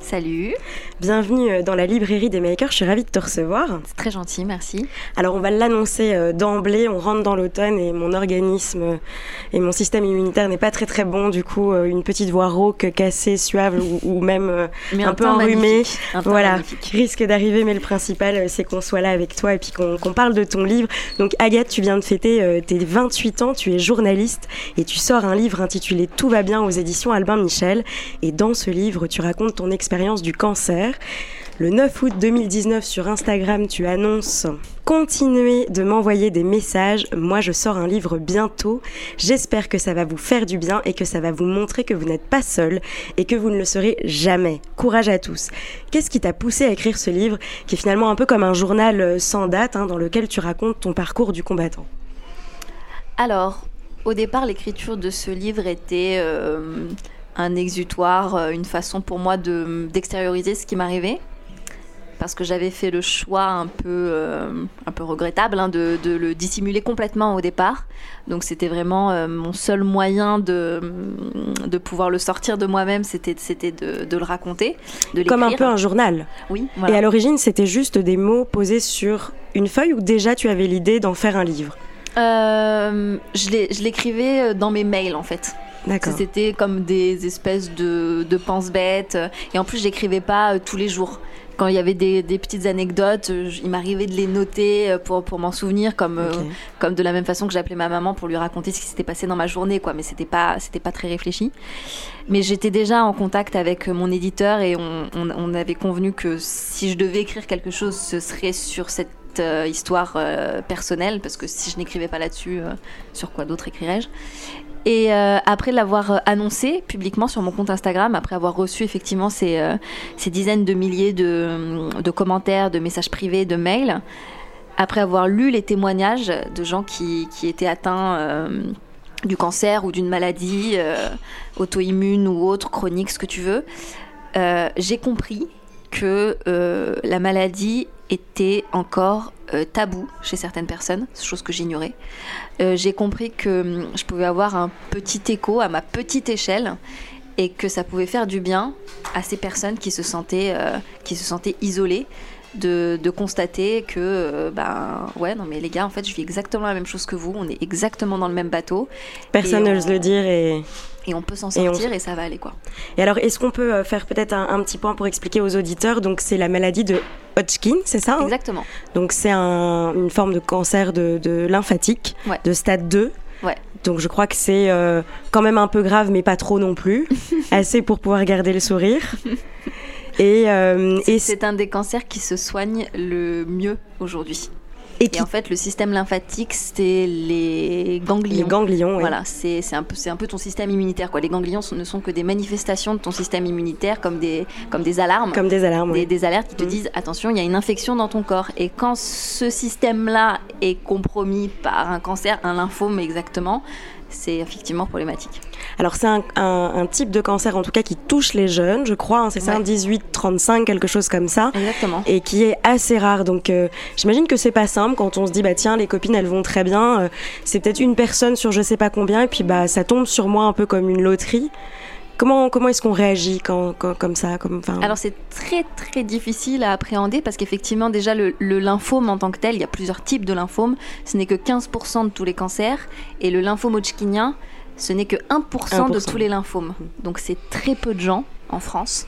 Salut. Bienvenue euh, dans la librairie des makers, je suis ravie de te recevoir. C'est très gentil, merci. Alors on va l'annoncer euh, d'emblée, on rentre dans l'automne et mon organisme euh, et mon système immunitaire n'est pas très très bon, du coup une petite voix rauque, cassée, suave ou, même un, peu enrhumée. voilà, risque d'arriver, mais le principal c'est qu'on soit là avec toi et puis qu'on parle de ton livre. Donc Agathe, tu viens de fêter tes 28 ans, tu es journaliste et tu sors un livre intitulé Tout va bien aux éditions Albin Michel. Et dans ce livre, tu racontes ton expérience du cancer. Le 9 août 2019 sur Instagram, tu annonces Continuez de m'envoyer des messages, moi je sors un livre bientôt, j'espère que ça va vous faire du bien et que ça va vous montrer que vous n'êtes pas seul et que vous ne le serez jamais. Courage à tous. Qu'est-ce qui t'a poussé à écrire ce livre qui est finalement un peu comme un journal euh, sans date hein, dans lequel tu racontes ton parcours du combattant? Alors, au départ l'écriture de ce livre était... Euh, un exutoire, euh, une façon pour moi de, d'extérioriser ce qui m'arrivait. Parce que j'avais fait le choix un peu, euh, un peu regrettable hein, de, le dissimuler complètement au départ. Donc c'était vraiment euh, mon seul moyen de, de pouvoir le sortir de moi-même, c'était, c'était de, de le raconter. De Comme un peu un journal. Oui. Et à l'origine, c'était juste des mots posés sur une feuille ou déjà tu avais l'idée d'en faire un livre je, l'écrivais dans mes mails en fait. C'était comme des espèces de, de pense-bêtes. Et en plus, j'écrivais pas euh, tous les jours. Quand il y avait des, petites anecdotes, euh, il m'arrivait de les noter euh, pour, pour m'en souvenir, comme, comme de la même façon que j'appelais ma maman pour lui raconter ce qui s'était passé dans ma journée, quoi. Mais c'était pas, c'était pas très réfléchi. Mais j'étais déjà en contact avec mon éditeur et on, on, avait convenu que si je devais écrire quelque chose, ce serait sur cette histoire personnelle, parce que si je n'écrivais pas là-dessus, sur quoi d'autre écrirais-je? Et euh, après l'avoir euh, annoncé publiquement sur mon compte Instagram, après avoir reçu effectivement ces, euh, dizaines de milliers de, de, commentaires, de messages privés, de mails, après avoir lu les témoignages de gens qui, qui étaient atteints du cancer ou d'une maladie auto-immune ou autre, chronique, ce que tu veux, j'ai compris que la maladie était encore euh, tabou chez certaines personnes, chose que j'ignorais. Euh, j'ai compris que hum, je pouvais avoir un petit écho à ma petite échelle et que ça pouvait faire du bien à ces personnes qui se sentaient, euh, qui se sentaient isolées. De, de, constater que ben ouais non mais les gars en fait je vis exactement la même chose que vous on est exactement dans le même bateau personne n'ose le dire et et on peut s'en sortir et, ça va aller quoi. Et alors, est-ce qu'on peut euh, faire peut-être un, petit point pour expliquer aux auditeurs? Donc, c'est la maladie de Hodgkin, c'est ça hein? Exactement. Donc, c'est une forme de cancer de, lymphatique de stade 2. Ouais. Donc, je crois que c'est euh, quand même un peu grave, mais pas trop non plus. Assez pour pouvoir garder le sourire. Et, euh, et c'est un des cancers qui se soigne le mieux aujourd'hui. Et, en fait, le système lymphatique, c'est les ganglions. Les ganglions, oui. Voilà, c'est un, peu, un peu ton système immunitaire. Quoi. Les ganglions ne sont que des manifestations de ton système immunitaire, comme des, comme des alarmes. Comme des alarmes, des, des alertes qui te mm. disent attention, il y a une infection dans ton corps. Et quand ce système-là est compromis par un cancer, un lymphome exactement, c'est effectivement problématique. Alors c'est un, type de cancer en tout cas qui touche les jeunes, je crois, hein, c'est ça, 18-35, quelque chose comme ça. Exactement. Et qui est assez rare. Donc euh, j'imagine que c'est pas simple quand on se dit bah tiens les copines elles vont très bien, euh, c'est peut-être une personne sur je sais pas combien et puis bah ça tombe sur moi un peu comme une loterie. Comment, comment est-ce qu'on réagit quand, comme ça comme, Alors c'est très très difficile à appréhender parce qu'effectivement déjà le, lymphome en tant que tel, il y a plusieurs types de lymphome, ce n'est que 15% de tous les cancers et le lymphome hodgkinien, ce n'est que 1%, de tous les lymphomes. Donc c'est très peu de gens en France.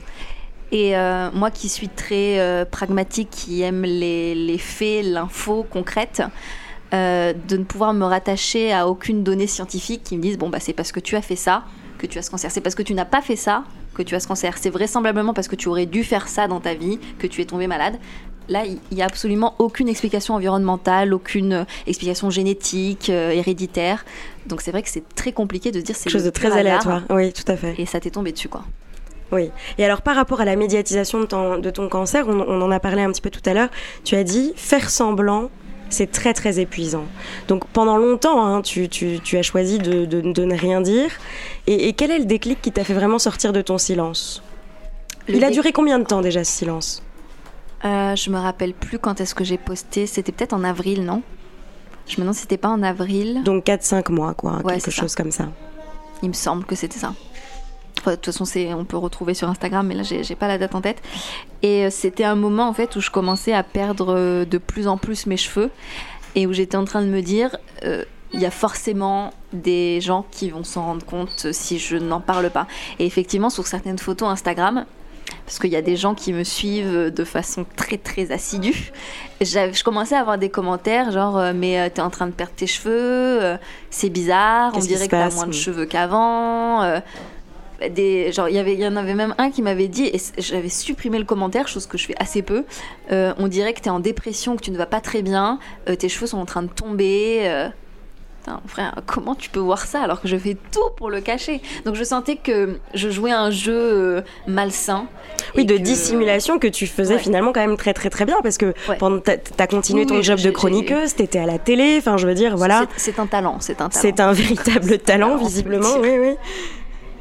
Et euh, moi qui suis très euh, pragmatique, qui aime les, les faits, l'info concrète, euh, de ne pouvoir me rattacher à aucune donnée scientifique qui me dise bon bah c'est parce que tu as fait ça que tu as ce cancer. C'est parce que tu n'as pas fait ça que tu as ce cancer. C'est vraisemblablement parce que tu aurais dû faire ça dans ta vie que tu es tombé malade. Là, il n'y a absolument aucune explication environnementale, aucune euh, explication génétique, euh, héréditaire. Donc c'est vrai que c'est très compliqué de se dire c'est quelque chose de très aléatoire. Oui, tout à fait. Et ça t'est tombé dessus, quoi. Oui. Et alors par rapport à la médiatisation de ton, de ton cancer, on, on, en a parlé un petit peu tout à l'heure, tu as dit faire semblant c'est très très épuisant. Donc pendant longtemps, hein, tu, as choisi de, ne rien dire. Et, quel est le déclic qui t'a fait vraiment sortir de ton silence? Il a duré combien de temps déjà ce silence? Euh, Je me rappelle plus quand est-ce que j'ai posté. C'était peut-être en avril, non? Je me demande si c'était pas en avril. Donc 4-5 mois, quoi, quelque chose comme ça. Il me semble que c'était ça de toute façon, on peut retrouver sur Instagram, mais là, j'ai pas la date en tête. Et euh, c'était un moment en fait où je commençais à perdre euh, de plus en plus mes cheveux et où j'étais en train de me dire. Euh, il y a forcément des gens qui vont s'en rendre compte si je n'en parle pas. Et effectivement, sur certaines photos Instagram, parce qu'il y a des gens qui me suivent de façon très très assidue. Je commençais à avoir des commentaires genre mais t'es en train de perdre tes cheveux, c'est bizarre, on dirait que t'as moins de cheveux qu'avant des genre il y avait il y en avait même un qui m'avait dit et j'avais supprimé le commentaire chose que je fais assez peu euh, on dirait que tu es en dépression que tu ne vas pas très bien euh, tes cheveux sont en train de tomber euh. frère, comment tu peux voir ça alors que je fais tout pour le cacher? Donc je sentais que je jouais un jeu malsain. Oui, de dissimulation que tu faisais finalement quand même très très très bien parce que pendant tu as continué ton job de chroniqueuse, tu étais à la télé, enfin je veux dire voilà. C'est un talent, c'est un talent. C'est un véritable talent visiblement, oui oui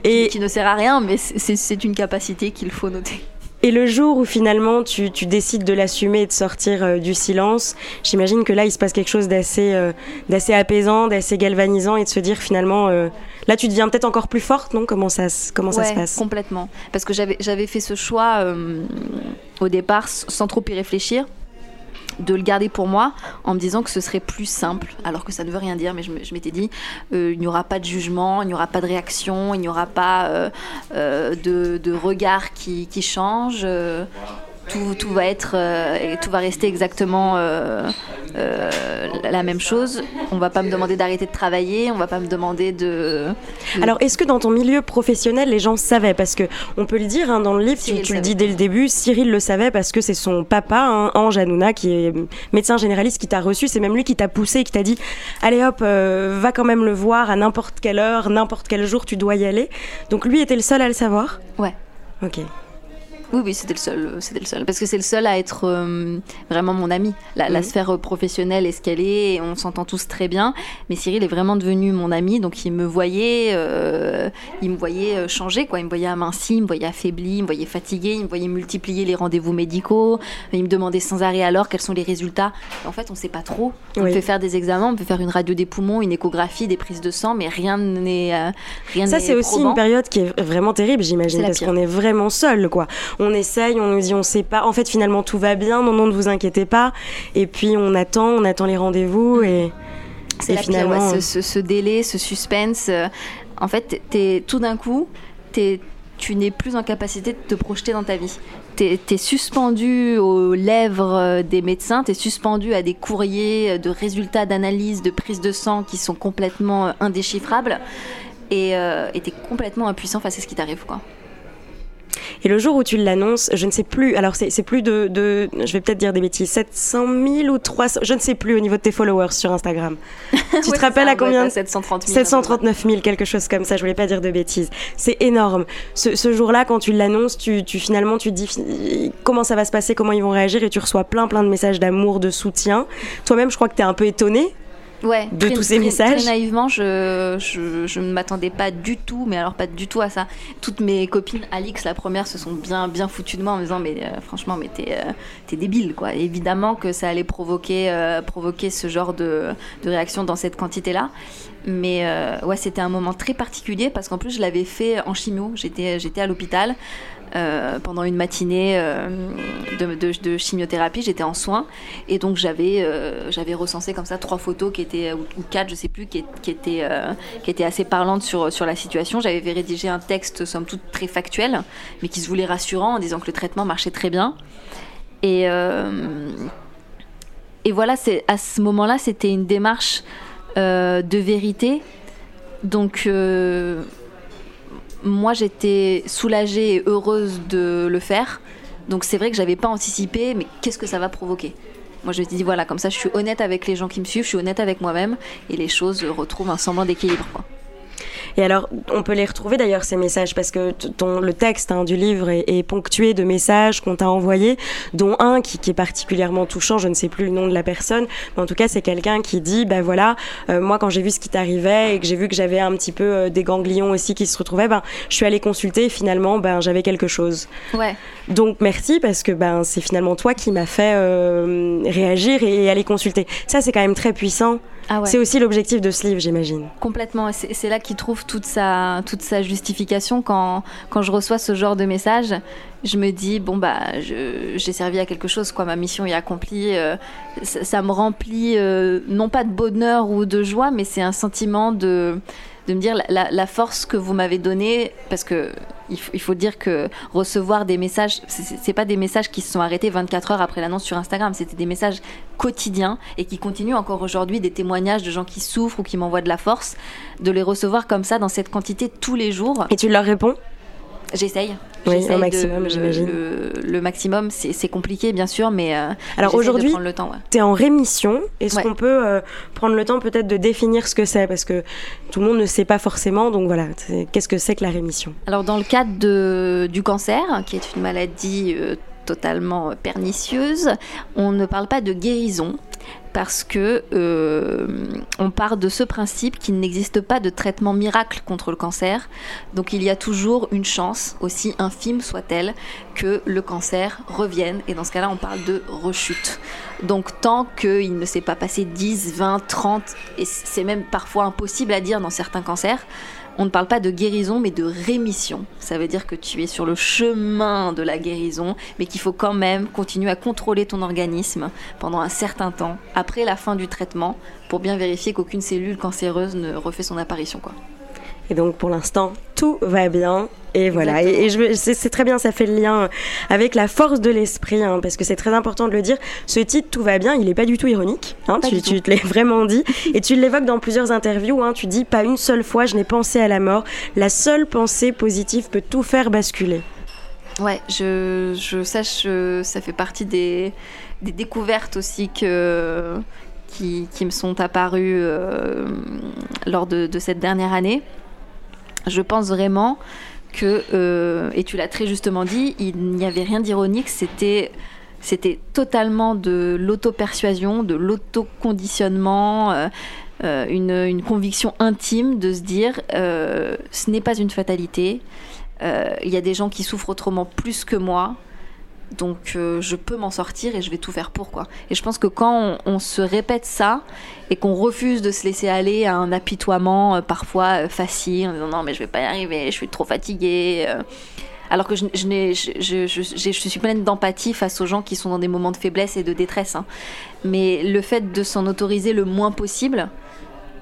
et qui, ne sert à rien, mais c'est une capacité qu'il faut noter. Et le jour où finalement tu, décides de l'assumer et de sortir euh, du silence, j'imagine que là il se passe quelque chose d'assez euh, d'assez apaisant, d'assez galvanisant et de se dire finalement euh, là tu deviens peut-être encore plus forte, non? Comment ça comment ça se passe? Complètement, parce que j'avais fait ce choix au départ sans trop y réfléchir de le garder pour moi en me disant que ce serait plus simple, alors que ça ne veut rien dire, mais je m'étais dit, euh, il n'y aura pas de jugement, il n'y aura pas de réaction, il n'y aura pas euh, euh, de, regard qui, qui change tout, va être, euh, tout va rester exactement euh, euh, la même chose. On va pas me demander d'arrêter de travailler, on va pas me demander de. Alors, est-ce que dans ton milieu professionnel, les gens savaient? Parce que on peut le dire hein, dans le livre, tu, le dis dès le début, Cyril le savait parce que c'est son papa, hein, Ange Hanouna, qui est médecin généraliste, qui t'a reçu. C'est même lui qui t'a poussé, qui t'a dit Allez hop, va quand même le voir à n'importe quelle heure, n'importe quel jour, tu dois y aller. Donc lui était le seul à le savoir? Ouais. Ok. Oui, oui, c'était le seul, euh, c'était le seul, parce que c'est le seul à être euh, vraiment mon ami. La, mhm. sphère professionnelle est ce qu'elle est, et on s'entend tous très bien. Mais Cyril est vraiment devenu mon ami, donc il me voyait, euh, il me voyait changer, quoi. Il me voyait aminci, il me voyait affaibli, il me voyait fatigué, il me voyait multiplier les rendez-vous médicaux. Il me demandait sans arrêt alors quels sont les résultats. en fait, on ne sait pas trop. On peut faire des examens, on peut faire une radio des poumons, une échographie, des prises de sang, mais rien n'est rien. Ça, c'est aussi une période qui est vraiment terrible, j'imagine, parce qu'on est vraiment seul, quoi on essaye, on nous dit on sait pas. En fait, finalement, tout va bien. Non, non, ne vous inquiétez pas. Et puis on attend, on attend les rendez-vous et. C'est finalement ce, délai, ce suspense. Euh, en fait, es, tout d'un coup, tu n'es plus en capacité de te projeter dans ta vie. Tu es, suspendu aux lèvres euh, des médecins, tu es suspendu à des courriers de résultats d'analyse, de prise de sang qui sont complètement euh, indéchiffrables et tu es complètement impuissant face à ce qui t'arrive. quoi. Et le jour où tu l'annonces, je ne sais plus, alors c'est plus de, je vais peut-être dire des bêtises, 700 000 ou 300, je ne sais plus au niveau de tes followers sur Instagram. tu te rappelles à combien 730 000. 739 000, quelque chose comme ça, je voulais pas dire de bêtises. C'est énorme. Ce, jour-là, quand tu l'annonces, tu, tu, finalement, tu te dis comment ça va se passer, comment ils vont réagir et tu reçois plein plein de messages d'amour, de soutien. Toi-même, je crois que tu es un peu étonné ouais, de tous ces messages. Très naïvement, je, je, je ne m'attendais pas du tout, mais alors pas du tout à ça. Toutes mes copines, Alix, la première, se sont bien, bien foutues de moi en me disant Mais euh, franchement, mais t'es euh, débile, quoi. évidemment que ça allait provoquer, euh, provoquer ce genre de, de réaction dans cette quantité-là. Mais ouais, c'était un moment très particulier parce qu'en plus, je l'avais fait en chimio. J'étais à l'hôpital. Euh, pendant une matinée euh, de, chimiothérapie. J'étais en soins et donc j'avais euh, j'avais recensé comme ça trois photos qui étaient ou, quatre, je sais plus, qui, étaient assez parlantes sur la situation. J'avais rédigé un texte somme toute très factuel, mais qui se voulait rassurant en disant que le traitement marchait très bien. Et voilà, à ce moment-là, c'était une démarche de vérité. Donc moi j'étais soulagée et heureuse de le faire. Donc c'est vrai que j'avais pas anticipé, mais qu'est-ce que ça va provoquer? Moi je me suis dit voilà, comme ça je suis honnête avec les gens qui me suivent, je suis honnête avec moi-même et les choses retrouvent un semblant d'équilibre. Et alors, on peut les retrouver d'ailleurs ces messages parce que ton, le texte hein, du livre est, ponctué de messages qu'on t'a envoyés, dont un qui, est particulièrement touchant. Je ne sais plus le nom de la personne, mais en tout cas, c'est quelqu'un qui dit, ben voilà, euh, moi quand j'ai vu ce qui t'arrivait et que j'ai vu que j'avais un petit peu euh, des ganglions aussi qui se retrouvaient, ben je suis allée consulter et finalement, ben j'avais quelque chose. Ouais. Donc merci parce que ben c'est finalement toi qui m'a fait euh, réagir et aller consulter. Ça, c'est quand même très puissant. Ah c'est aussi l'objectif de ce livre, j'imagine. Complètement. C'est là qu'il trouve toute sa, toute sa justification quand, quand je reçois ce genre de message. Je me dis, bon, bah, j'ai servi à quelque chose, quoi. Ma mission est accomplie. Euh, ça, me remplit, euh, non pas de bonheur ou de joie, mais c'est un sentiment de de me dire la, force que vous m'avez donnée, parce que il faut, dire que recevoir des messages, c'est pas des messages qui se sont arrêtés 24 heures après l'annonce sur Instagram, c'était des messages quotidiens et qui continuent encore aujourd'hui, des témoignages de gens qui souffrent ou qui m'envoient de la force, de les recevoir comme ça dans cette quantité tous les jours. Et tu leur réponds? J'essaye. Oui, un maximum, j'imagine. Le, maximum, c'est compliqué, bien sûr, mais euh, alors aujourd'hui, tu es en rémission. Est-ce qu'on peut euh, prendre le temps peut-être de définir ce que c'est? Parce que tout le monde ne sait pas forcément. Donc voilà, qu'est-ce que c'est que la rémission? Alors, dans le cadre de, du cancer, qui est une maladie euh, totalement pernicieuse, on ne parle pas de guérison parce que euh, on part de ce principe qu'il n'existe pas de traitement miracle contre le cancer. Donc il y a toujours une chance, aussi infime soit-elle, que le cancer revienne. Et dans ce cas-là, on parle de rechute. Donc tant qu'il ne s'est pas passé 10, 20, 30, et c'est même parfois impossible à dire dans certains cancers, on ne parle pas de guérison, mais de rémission. Ça veut dire que tu es sur le chemin de la guérison, mais qu'il faut quand même continuer à contrôler ton organisme pendant un certain temps, après la fin du traitement, pour bien vérifier qu'aucune cellule cancéreuse ne refait son apparition. Quoi. Et donc pour l'instant, tout va bien. Et voilà, et, c'est très bien, ça fait le lien avec la force de l'esprit, hein, parce que c'est très important de le dire. Ce titre, Tout va bien, il n'est pas du tout ironique, hein, tu, tu, te l'es vraiment dit, et tu l'évoques dans plusieurs interviews, hein, tu dis, pas une seule fois je n'ai pensé à la mort, la seule pensée positive peut tout faire basculer. Ouais, je, je sache, ça fait partie des, des découvertes aussi que, qui, qui me sont apparues euh, lors de, de cette dernière année je pense vraiment que, euh, et tu l'as très justement dit, il n'y avait rien d'ironique, c'était totalement de l'auto-persuasion, de l'auto-conditionnement, euh, euh, une, conviction intime de se dire ce n'est pas une fatalité, il y a des gens qui souffrent autrement plus que moi, donc euh, je peux m'en sortir et je vais tout faire pour quoi. Et je pense que quand on, se répète ça et qu'on refuse de se laisser aller à un apitoiement euh, parfois euh, facile en disant non mais je vais pas y arriver, je suis trop fatiguée. alors que je, suis pleine d'empathie face aux gens qui sont dans des moments de faiblesse et de détresse. Hein. Mais le fait de s'en autoriser le moins possible,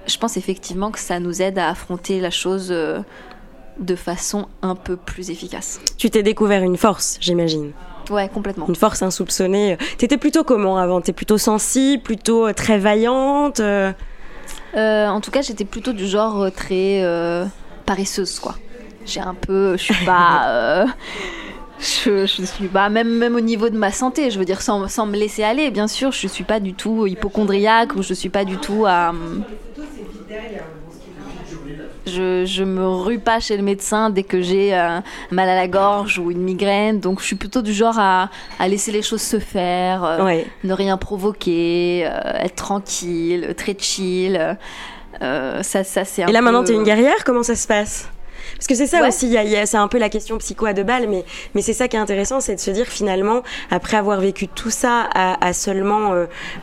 je pense effectivement que ça nous aide à affronter la chose de façon un peu plus efficace. Tu t'es découvert une force, j'imagine. Ouais, complètement. Une force insoupçonnée. T'étais plutôt comment avant? T'es plutôt sensible, plutôt euh, très vaillante euh? Euh, En tout cas, j'étais plutôt du genre très paresseuse, quoi. J'ai un peu, je suis pas. Je, je, suis pas même même au niveau de ma santé je veux dire sans, sans me laisser aller bien sûr je suis pas du tout hypochondriaque ou je suis pas du tout à je, je me rue pas chez le médecin dès que j'ai euh, mal à la gorge ou une migraine. Donc je suis plutôt du genre à, à laisser les choses se faire, euh, ne rien provoquer, euh, être tranquille, très chill. ça, ça c'est Et là maintenant, tu es une guerrière Comment ça se passe? Parce que c'est ça aussi, c'est un peu la question psycho à deux balles, mais, mais c'est ça qui est intéressant, c'est de se dire finalement, après avoir vécu tout ça à, seulement,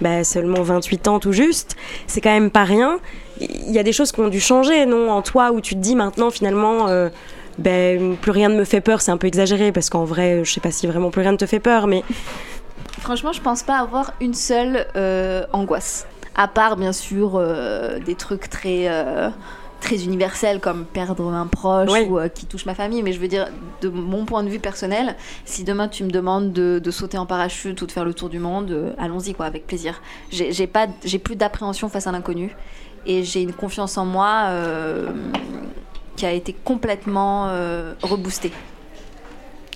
bah, seulement 28 ans tout juste, c'est quand même pas rien il y a des choses qui ont dû changer, non, en toi, où tu te dis maintenant, finalement, euh, ben, plus rien ne me fait peur. C'est un peu exagéré, parce qu'en vrai, je sais pas si vraiment plus rien ne te fait peur, mais. Franchement, je pense pas avoir une seule euh, angoisse. À part, bien sûr, euh, des trucs très très universels comme perdre un proche ou qui touche ma famille. Mais je veux dire, de mon point de vue personnel, si demain tu me demandes de, de sauter en parachute ou de faire le tour du monde, allons-y quoi, avec plaisir. J'ai pas, j'ai plus d'appréhension face à l'inconnu et j'ai une confiance en moi euh, qui a été complètement euh, reboostée.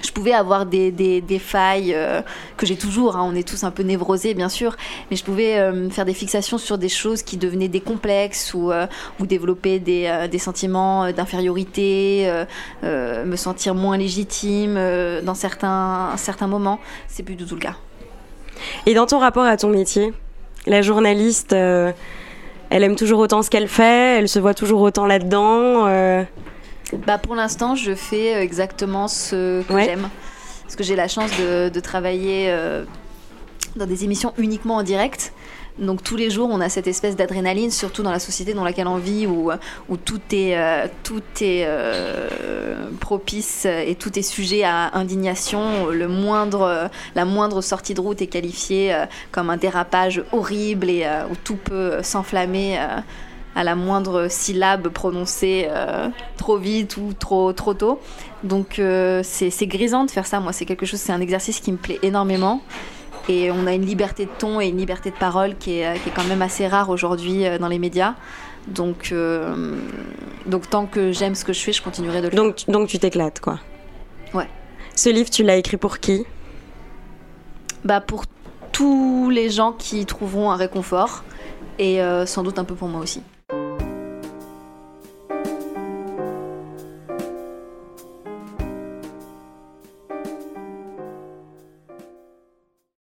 je pouvais avoir des, des, failles euh, que j'ai toujours, hein, on est tous un peu névrosés bien sûr, mais je pouvais euh, faire des fixations sur des choses qui devenaient des complexes ou, développer des, des sentiments d'infériorité, me sentir moins légitime dans certains, certains moments. C'est plus du tout le cas. Et dans ton rapport à ton métier, la journaliste, elle aime toujours autant ce qu'elle fait, elle se voit toujours autant là-dedans bah pour l'instant, je fais euh, exactement ce que j'aime. Parce que j'ai la chance de, travailler euh, dans des émissions uniquement en direct. Donc tous les jours, on a cette espèce d'adrénaline, surtout dans la société dans laquelle on vit, où, tout est, euh, tout est propice et tout est sujet à indignation. Le moindre, la moindre sortie de route est qualifiée comme un dérapage horrible et où tout peut s'enflammer à la moindre syllabe prononcée euh, trop vite ou trop, trop tôt. Donc euh, c'est grisant de faire ça. Moi, c'est quelque chose, c'est un exercice qui me plaît énormément. Et on a une liberté de ton et une liberté de parole qui est, qui est quand même assez rare aujourd'hui euh, dans les médias. Donc, donc tant que j'aime ce que je fais, je continuerai de le donc, faire. Donc tu t'éclates, quoi. Ouais. Ce livre, tu l'as écrit pour qui? Bah pour tous les gens qui trouveront un réconfort et sans doute un peu pour moi aussi.